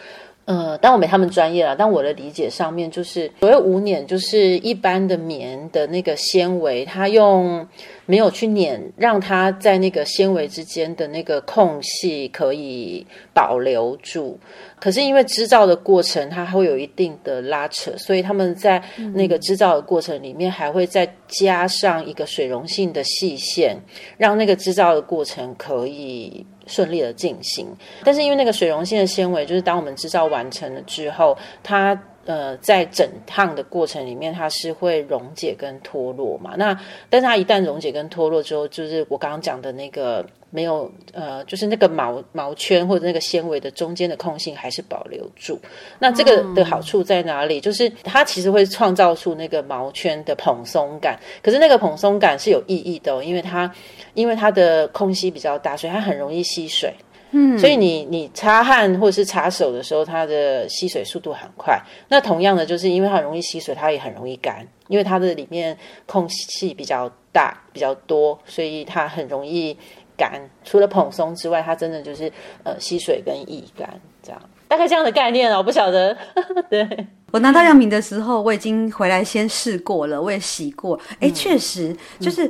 呃，但我没他们专业啦，但我的理解上面就是，所谓无捻就是一般的棉的那个纤维，它用没有去捻，让它在那个纤维之间的那个空隙可以保留住。可是因为织造的过程，它会有一定的拉扯，所以他们在那个织造的过程里面还会再加上一个水溶性的细线，让那个织造的过程可以顺利的进行。但是因为那个水溶性的纤维，就是当我们制造完成了之后，它呃在整烫的过程里面，它是会溶解跟脱落嘛。那但是它一旦溶解跟脱落之后，就是我刚刚讲的那个。没有，呃，就是那个毛毛圈或者那个纤维的中间的空隙还是保留住。那这个的好处在哪里？就是它其实会创造出那个毛圈的蓬松感。可是那个蓬松感是有意义的哦，因为它因为它的空隙比较大，所以它很容易吸水。嗯，所以你你擦汗或者是擦手的时候，它的吸水速度很快。那同样的，就是因为它很容易吸水，它也很容易干，因为它的里面空隙比较大比较多，所以它很容易。干，除了蓬松之外，它真的就是呃吸水跟易干这样，大概这样的概念哦，我不晓得。对，我拿到样品的时候，我已经回来先试过了，我也洗过，哎、嗯，确实就是、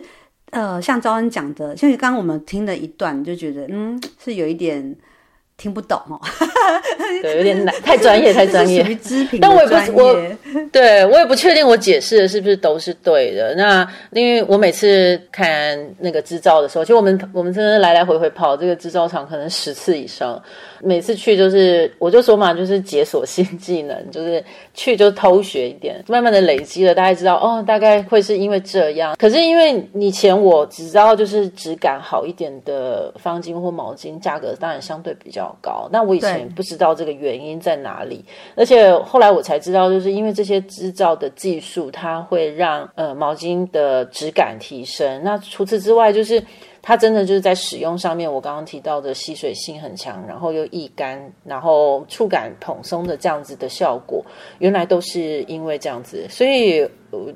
嗯、呃，像招恩讲的，像刚刚我们听了一段，就觉得嗯，是有一点。听不懂哦，对，有点难，太专业，太专业。属于织品，但我也不我，对我也不确定我解释的是不是都是对的。那因为我每次看那个制造的时候，其实我们我们真的来来回回跑这个制造厂，可能十次以上。每次去就是，我就说嘛，就是解锁新技能，就是去就偷学一点，慢慢的累积了，大概知道哦，大概会是因为这样。可是因为以前我只知道就是质感好一点的方巾或毛巾，价格当然相对比较高。那我以前不知道这个原因在哪里，而且后来我才知道，就是因为这些制造的技术，它会让呃毛巾的质感提升。那除此之外，就是。它真的就是在使用上面，我刚刚提到的吸水性很强，然后又易干，然后触感蓬松的这样子的效果，原来都是因为这样子，所以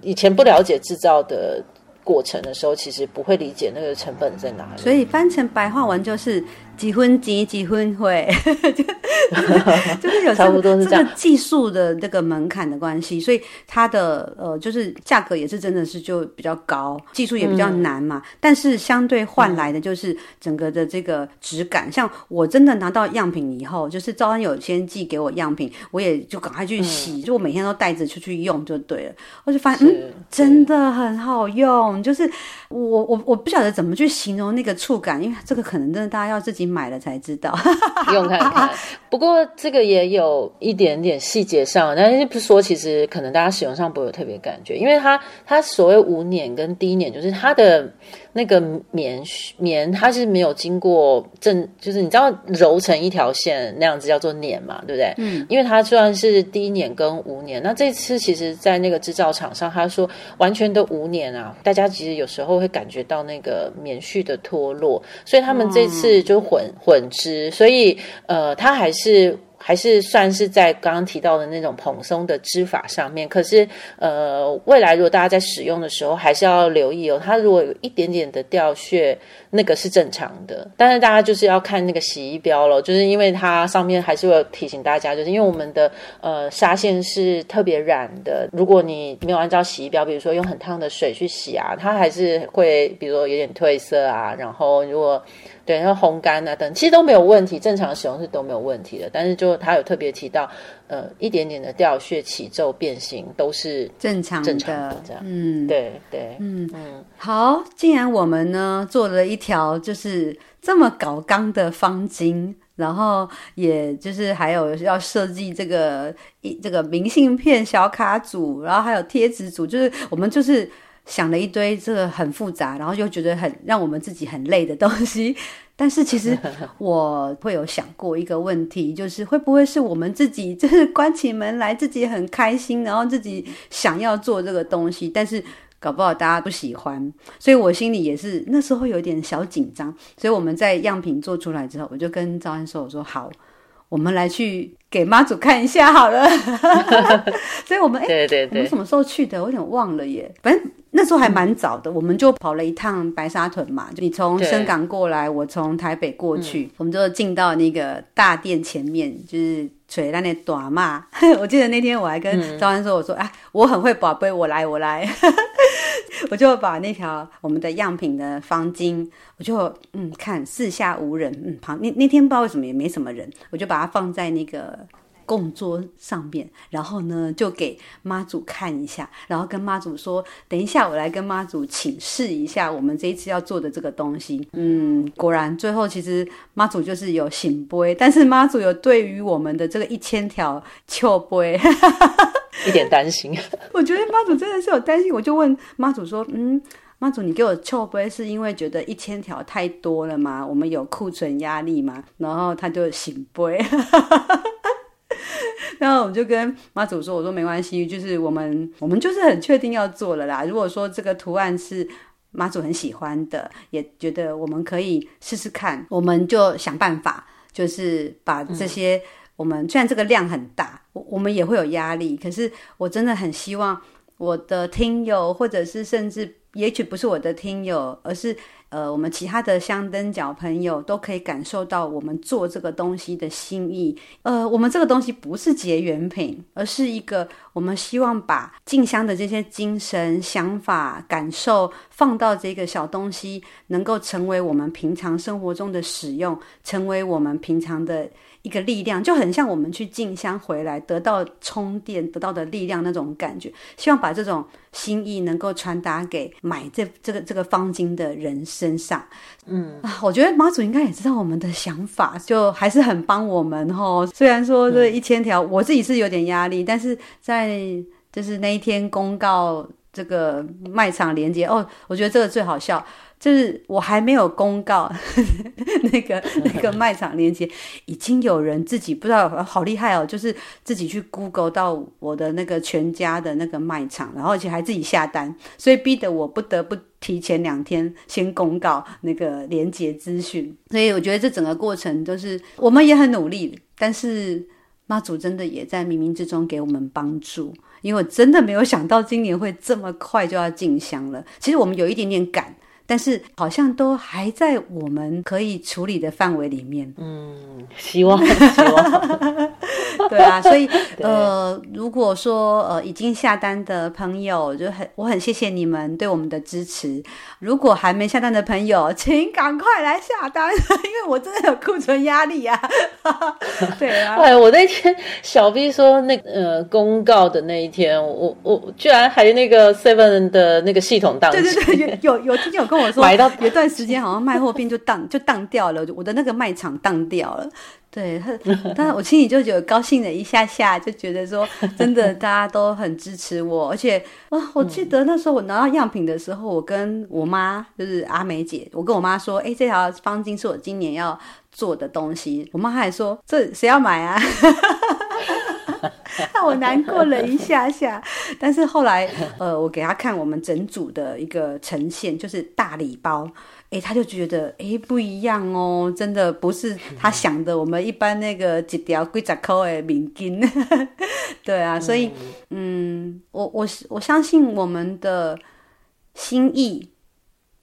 以前不了解制造的过程的时候，其实不会理解那个成本在哪里。所以翻成白话文就是。几分几几分会，就是有差不多是这样技术的这个门槛的关系，所以它的呃就是价格也是真的是就比较高，技术也比较难嘛。嗯、但是相对换来的就是整个的这个质感。嗯、像我真的拿到样品以后，就是招安有先寄给我样品，我也就赶快去洗，嗯、就我每天都带着出去用就对了。我就发现嗯，真的很好用，就是我我我不晓得怎么去形容那个触感，因为这个可能真的大家要自己。买了才知道，用看看。不过这个也有一点点细节上，但是不说，其实可能大家使用上不会有特别感觉，因为它它所谓无捻跟低捻，就是它的。那个棉棉它是没有经过正，就是你知道揉成一条线那样子叫做捻嘛，对不对？嗯，因为它虽然是低捻跟无捻，那这次其实在那个制造厂商他说完全都无捻啊，大家其实有时候会感觉到那个棉絮的脱落，所以他们这次就混、嗯、混织，所以呃，它还是。还是算是在刚刚提到的那种蓬松的织法上面，可是呃，未来如果大家在使用的时候，还是要留意哦。它如果有一点点的掉屑，那个是正常的。但是大家就是要看那个洗衣标咯，就是因为它上面还是会提醒大家，就是因为我们的呃纱线是特别染的，如果你没有按照洗衣标，比如说用很烫的水去洗啊，它还是会比如说有点褪色啊。然后如果对，然后烘干啊等，其实都没有问题，正常使用是都没有问题的。但是就就他有特别提到，呃，一点点的掉屑起皱变形都是正常的，正常的这样。嗯，对对，嗯嗯。好，既然我们呢做了一条就是这么搞刚的方巾。然后，也就是还有要设计这个一这个明信片小卡组，然后还有贴纸组，就是我们就是想了一堆这个很复杂，然后又觉得很让我们自己很累的东西。但是其实 我会有想过一个问题，就是会不会是我们自己就是关起门来自己很开心，然后自己想要做这个东西，但是。搞不好大家不喜欢，所以我心里也是那时候有点小紧张。所以我们在样品做出来之后，我就跟赵安说：“我说好，我们来去给妈祖看一下好了。”所以我们哎，对对对，我们什么时候去的？我有点忘了耶。反正那时候还蛮早的，嗯、我们就跑了一趟白沙屯嘛。就你从深港过来，我从台北过去，嗯、我们就进到那个大殿前面，就是。垂那那短嘛，我记得那天我还跟赵安说：“我说，哎、嗯啊，我很会宝贝，我来，我来。”我就把那条我们的样品的方巾，我就嗯看四下无人，嗯旁那那天不知道为什么也没什么人，我就把它放在那个。供桌上面，然后呢，就给妈祖看一下，然后跟妈祖说：“等一下，我来跟妈祖请示一下，我们这一次要做的这个东西。”嗯，果然最后其实妈祖就是有醒杯，但是妈祖有对于我们的这个一千条笑杯 一点担心。我觉得妈祖真的是有担心，我就问妈祖说：“嗯，妈祖，你给我笑杯是因为觉得一千条太多了吗？我们有库存压力吗？”然后他就醒杯。然后我就跟妈祖说：“我说没关系，就是我们我们就是很确定要做了啦。如果说这个图案是妈祖很喜欢的，也觉得我们可以试试看，我们就想办法，就是把这些、嗯、我们虽然这个量很大，我我们也会有压力，可是我真的很希望我的听友，或者是甚至也许不是我的听友，而是。”呃，我们其他的香灯脚朋友都可以感受到我们做这个东西的心意。呃，我们这个东西不是结缘品，而是一个我们希望把静香的这些精神、想法、感受放到这个小东西，能够成为我们平常生活中的使用，成为我们平常的。一个力量就很像我们去进香回来得到充电得到的力量那种感觉，希望把这种心意能够传达给买这这个这个方巾的人身上。嗯啊，我觉得妈祖应该也知道我们的想法，就还是很帮我们齁。虽然说这一千条，我自己是有点压力，但是在就是那一天公告这个卖场连接哦，我觉得这个最好笑。就是我还没有公告 那个那个卖场链接，已经有人自己不知道好厉害哦，就是自己去 Google 到我的那个全家的那个卖场，然后而且还自己下单，所以逼得我不得不提前两天先公告那个链接资讯。所以我觉得这整个过程都是我们也很努力，但是妈祖真的也在冥冥之中给我们帮助，因为我真的没有想到今年会这么快就要进香了。其实我们有一点点赶。但是好像都还在我们可以处理的范围里面。嗯，希望，希望。对啊，所以呃，如果说呃已经下单的朋友，就很我很谢谢你们对我们的支持。如果还没下单的朋友，请赶快来下单，因为我真的有库存压力啊。对啊，哎，我那天小 B 说那呃公告的那一天，我我居然还有那个 Seven 的那个系统当。对对对，有有有听见有跟。我说买到 有段时间好像卖货并就当就当掉了，我的那个卖场当掉了。对他，但是我心里就有高兴了一下下，就觉得说真的大家都很支持我，而且啊，我记得那时候我拿到样品的时候，我跟我妈就是阿梅姐，我跟我妈说，哎，这条方巾是我今年要做的东西。我妈还说，这谁要买啊？让我难过了一下下，但是后来，呃，我给他看我们整组的一个呈现，就是大礼包，哎，他就觉得，哎，不一样哦，真的不是他想的，我们一般那个几条几十块的面巾，对啊，所以，嗯，我我我相信我们的心意。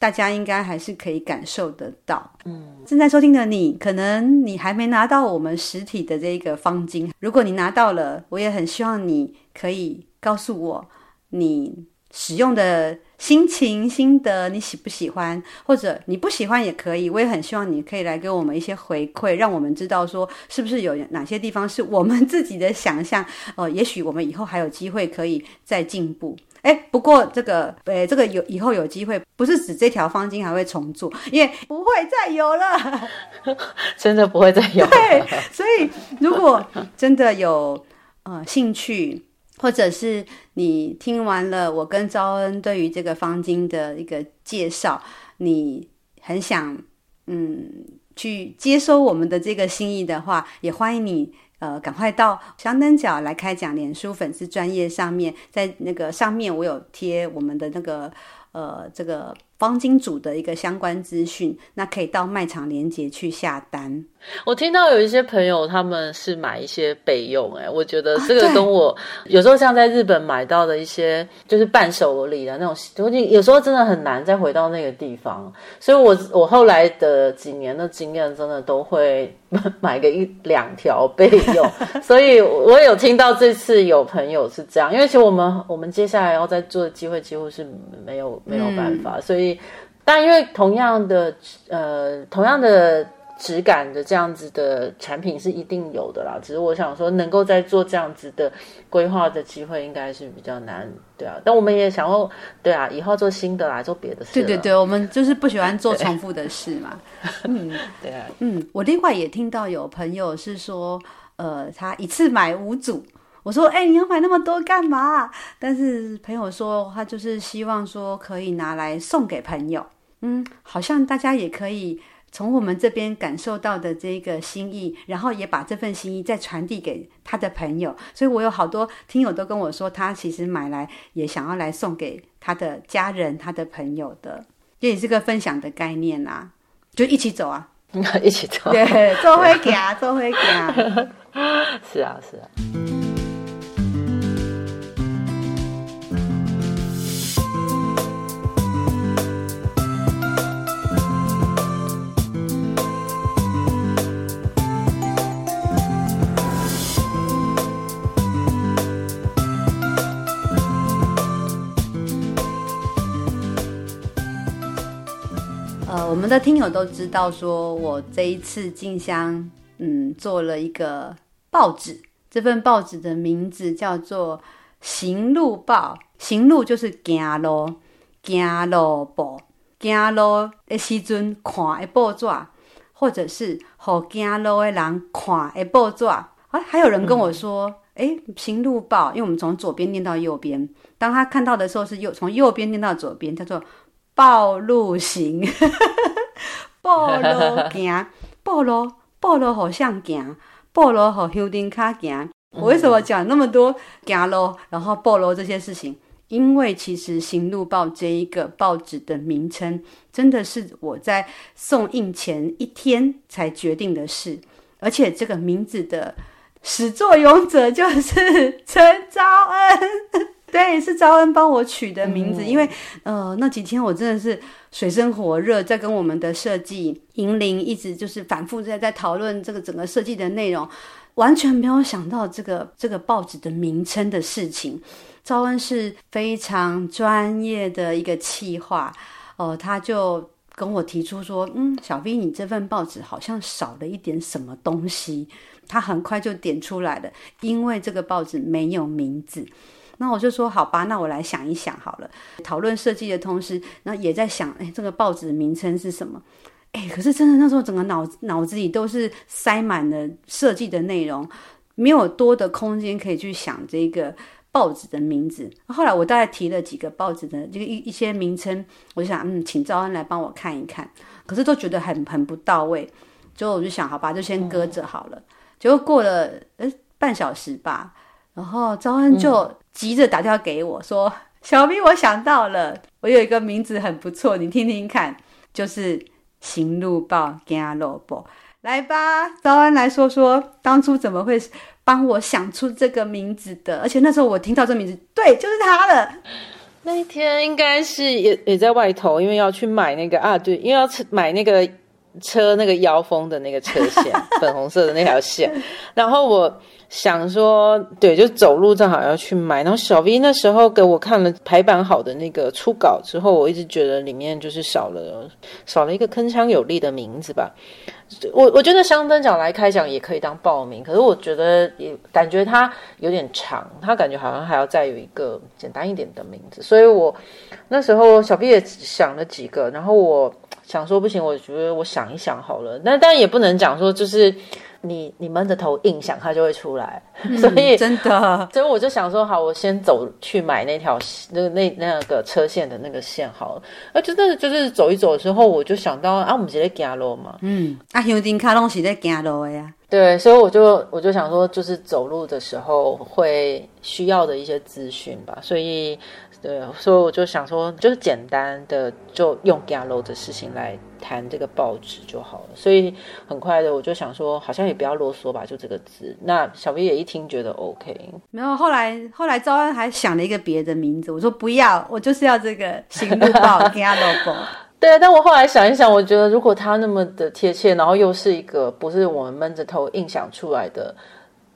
大家应该还是可以感受得到。嗯，正在收听的你，可能你还没拿到我们实体的这个方巾。如果你拿到了，我也很希望你可以告诉我你使用的心情心得，你喜不喜欢？或者你不喜欢也可以，我也很希望你可以来给我们一些回馈，让我们知道说是不是有哪些地方是我们自己的想象。呃，也许我们以后还有机会可以再进步。哎，不过这个，呃，这个有以后有机会，不是指这条方巾还会重做，因为不会再有了，真的不会再有了。对，所以如果真的有呃兴趣，或者是你听完了我跟招恩对于这个方巾的一个介绍，你很想嗯去接收我们的这个心意的话，也欢迎你。呃，赶快到香灯角来开讲，脸书粉丝专业上面，在那个上面我有贴我们的那个呃这个。方巾组的一个相关资讯，那可以到卖场连接去下单。我听到有一些朋友他们是买一些备用，哎，我觉得这个跟我有时候像在日本买到的一些就是伴手礼的那种，有时候真的很难再回到那个地方。所以我我后来的几年的经验，真的都会买个一两条备用。所以我有听到这次有朋友是这样，因为其实我们我们接下来要再做的机会几乎是没有没有办法，嗯、所以。但因为同样的呃，同样的质感的这样子的产品是一定有的啦。只是我想说，能够在做这样子的规划的机会，应该是比较难，对啊。但我们也想要，对啊，以后做新的啦，做别的事。对对对，我们就是不喜欢 做重复的事嘛。嗯，对啊。嗯，我另外也听到有朋友是说，呃，他一次买五组。我说：“哎、欸，你要买那么多干嘛？”但是朋友说，他就是希望说可以拿来送给朋友。嗯，好像大家也可以从我们这边感受到的这个心意，然后也把这份心意再传递给他的朋友。所以我有好多听友都跟我说，他其实买来也想要来送给他的家人、他的朋友的，这也是个分享的概念啊，就一起走啊，一起走，对，做会给啊，做会给啊，是啊，是啊。们的听友都知道，说我这一次进香，嗯，做了一个报纸。这份报纸的名字叫做《行路报》，行路就是行路，行路报，行路的时阵看的报纸，或者是和行路的人看的报纸。啊，还有人跟我说，哎、嗯，行路报，因为我们从左边念到右边，当他看到的时候是右，从右边念到左边，叫做。报路 行，报路行，暴露暴露好像行，暴露好修丁卡行。我为什么讲那么多行路，然后暴露这些事情？因为其实《行路报》这一个报纸的名称，真的是我在送印前一天才决定的事，而且这个名字的始作俑者就是 陈昭恩。对，是招恩帮我取的名字，嗯、因为呃那几天我真的是水深火热，在跟我们的设计银铃一直就是反复在在讨论这个整个设计的内容，完全没有想到这个这个报纸的名称的事情。招恩是非常专业的一个企划，哦、呃，他就跟我提出说，嗯，小 V，你这份报纸好像少了一点什么东西，他很快就点出来了，因为这个报纸没有名字。那我就说好吧，那我来想一想好了。讨论设计的同时，那也在想，哎，这个报纸的名称是什么？哎，可是真的那时候整个脑脑子里都是塞满了设计的内容，没有多的空间可以去想这个报纸的名字。后来我大概提了几个报纸的这个一一些名称，我就想，嗯，请赵恩来帮我看一看。可是都觉得很很不到位，最后我就想，好吧，就先搁着好了。结果过了呃半小时吧。然后招恩就急着打电话给我说：“嗯、小 V，我想到了，我有一个名字很不错，你听听看，就是‘行路报’行路报，来吧，招恩来说说当初怎么会帮我想出这个名字的？而且那时候我听到这名字，对，就是他了。那一天应该是也也在外头，因为要去买那个啊，对，因为要买那个车那个腰封的那个车线，粉红色的那条线，然后我。”想说，对，就走路正好要去买。然后小 V 那时候给我看了排版好的那个初稿之后，我一直觉得里面就是少了少了一个铿锵有力的名字吧。我我觉得香灯脚来开讲也可以当报名，可是我觉得也感觉它有点长，它感觉好像还要再有一个简单一点的名字。所以我那时候小 V 也想了几个，然后我想说不行，我觉得我想一想好了。那当然也不能讲说就是。你你闷着头硬想，它就会出来，嗯、所以真的，所以我就想说，好，我先走去买那条那那那个车线的那个线好了。啊真的就是走一走的时候，我就想到啊，我们是在走路嘛，嗯，啊，香灯脚拢是在走路的呀。对，所以我就我就想说，就是走路的时候会需要的一些资讯吧，所以。对，所以我就想说，就是简单的就用 Gallo 的事情来谈这个报纸就好了。所以很快的，我就想说，好像也不要啰嗦吧，就这个字。那小 V 也一听觉得 OK。没有，后来后来招安还想了一个别的名字，我说不要，我就是要这个《行路报》Gallo。对，但我后来想一想，我觉得如果他那么的贴切，然后又是一个不是我们闷着头硬想出来的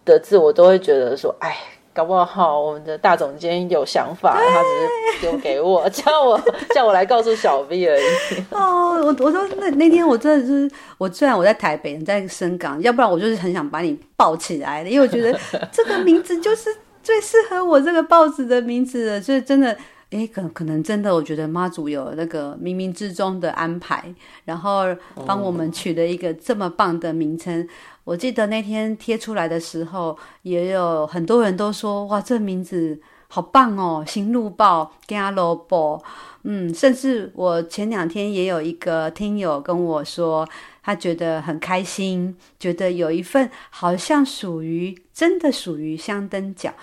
的字，我都会觉得说，哎。搞不好我们的大总监有想法，他只是丢给我，叫我 叫我来告诉小 V 而已。哦，我我说那那天我真的是，我虽然我在台北，在深港，要不然我就是很想把你抱起来的，因为我觉得这个名字就是最适合我这个报纸的名字的，就是真的，哎，可可能真的，我觉得妈祖有那个冥冥之中的安排，然后帮我们取了一个这么棒的名称。我记得那天贴出来的时候，也有很多人都说：“哇，这名字好棒哦！”新路报、Gallo 报，嗯，甚至我前两天也有一个听友跟我说，他觉得很开心，觉得有一份好像属于真的属于香灯脚，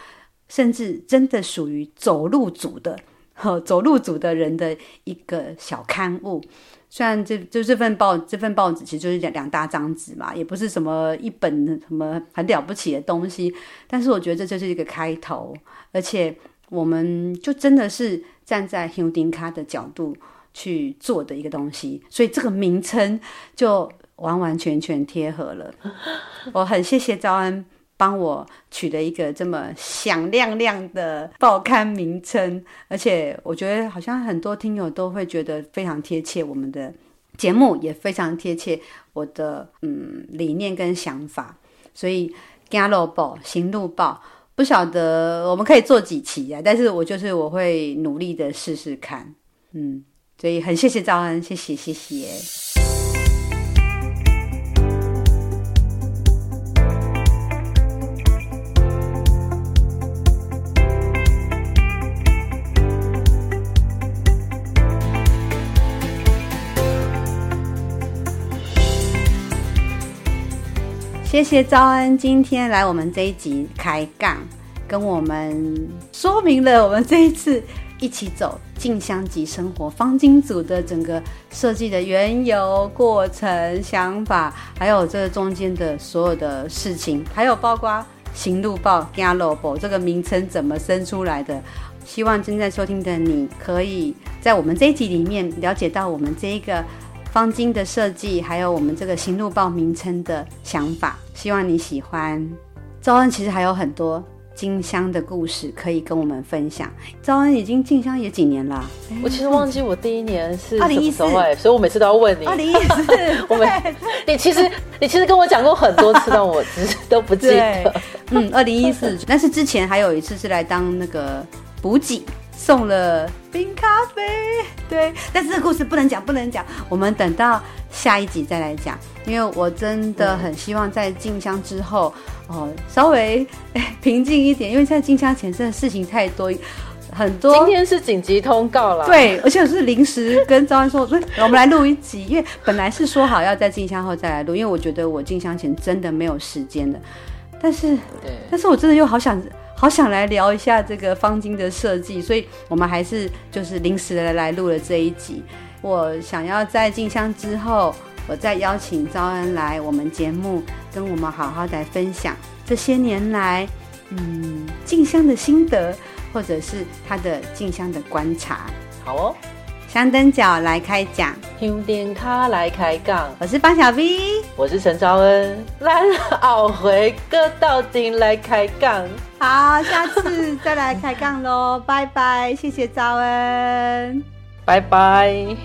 甚至真的属于走路组的，呵，走路组的人的一个小刊物。虽然这就这份报这份报纸其实就是两两大张纸嘛，也不是什么一本什么很了不起的东西，但是我觉得这就是一个开头，而且我们就真的是站在香灯脚的角度去做的一个东西，所以这个名称就完完全全贴合了。我很谢谢招安。帮我取了一个这么响亮亮的报刊名称，而且我觉得好像很多听友都会觉得非常贴切，我们的节目也非常贴切我的嗯理念跟想法，所以 Gallo 行路报不晓得我们可以做几期啊，但是我就是我会努力的试试看，嗯，所以很谢谢赵恩，谢谢谢谢。谢谢招恩今天来我们这一集开杠，跟我们说明了我们这一次一起走进香级生活方巾组的整个设计的缘由、过程、想法，还有这中间的所有的事情，还有包括行路报 Gallo 这个名称怎么生出来的。希望正在收听的你可以在我们这一集里面了解到我们这一个。方巾的设计，还有我们这个行路报名称的想法，希望你喜欢。招恩其实还有很多进香的故事可以跟我们分享。招恩已经进香也几年了，我其实忘记我第一年是二零一四，所以我每次都要问你。二零一四，我们你其实你其实跟我讲过很多次，但我只是都不记得。嗯，二零一四，但是之前还有一次是来当那个补给。送了冰咖啡，对，但是这个故事不能讲，不能讲，我们等到下一集再来讲。因为我真的很希望在进香之后，哦，稍微平静一点，因为现在进香前真的事情太多，很多。今天是紧急通告了，对，而且是临时跟招安说，我们来录一集，因为本来是说好要在进香后再来录，因为我觉得我进香前真的没有时间的，但是，对，但是我真的又好想。好想来聊一下这个方巾的设计，所以我们还是就是临时的来录了这一集。我想要在静香之后，我再邀请招恩来我们节目，跟我们好好的分享这些年来，嗯，静香的心得，或者是他的静香的观察。好哦，香灯脚来开讲。用电卡来开杠。我是方小 V，我是陈昭恩，来奥回哥到顶来开杠。好，下次再来开杠喽，拜拜，谢谢昭恩，拜拜。